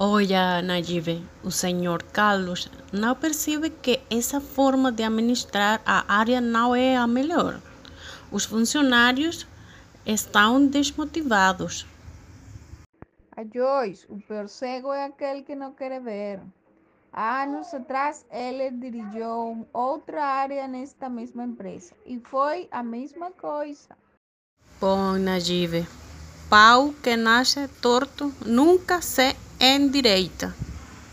Olha, Najib, o senhor Carlos não percebe que essa forma de administrar a área não é a melhor. Os funcionários estão desmotivados. A Joyce, o pior cego é aquele que não quer ver. Há anos atrás, ele dirigiu outra área nesta mesma empresa e foi a mesma coisa. Bom, Najib, pau que nasce torto nunca se endireita.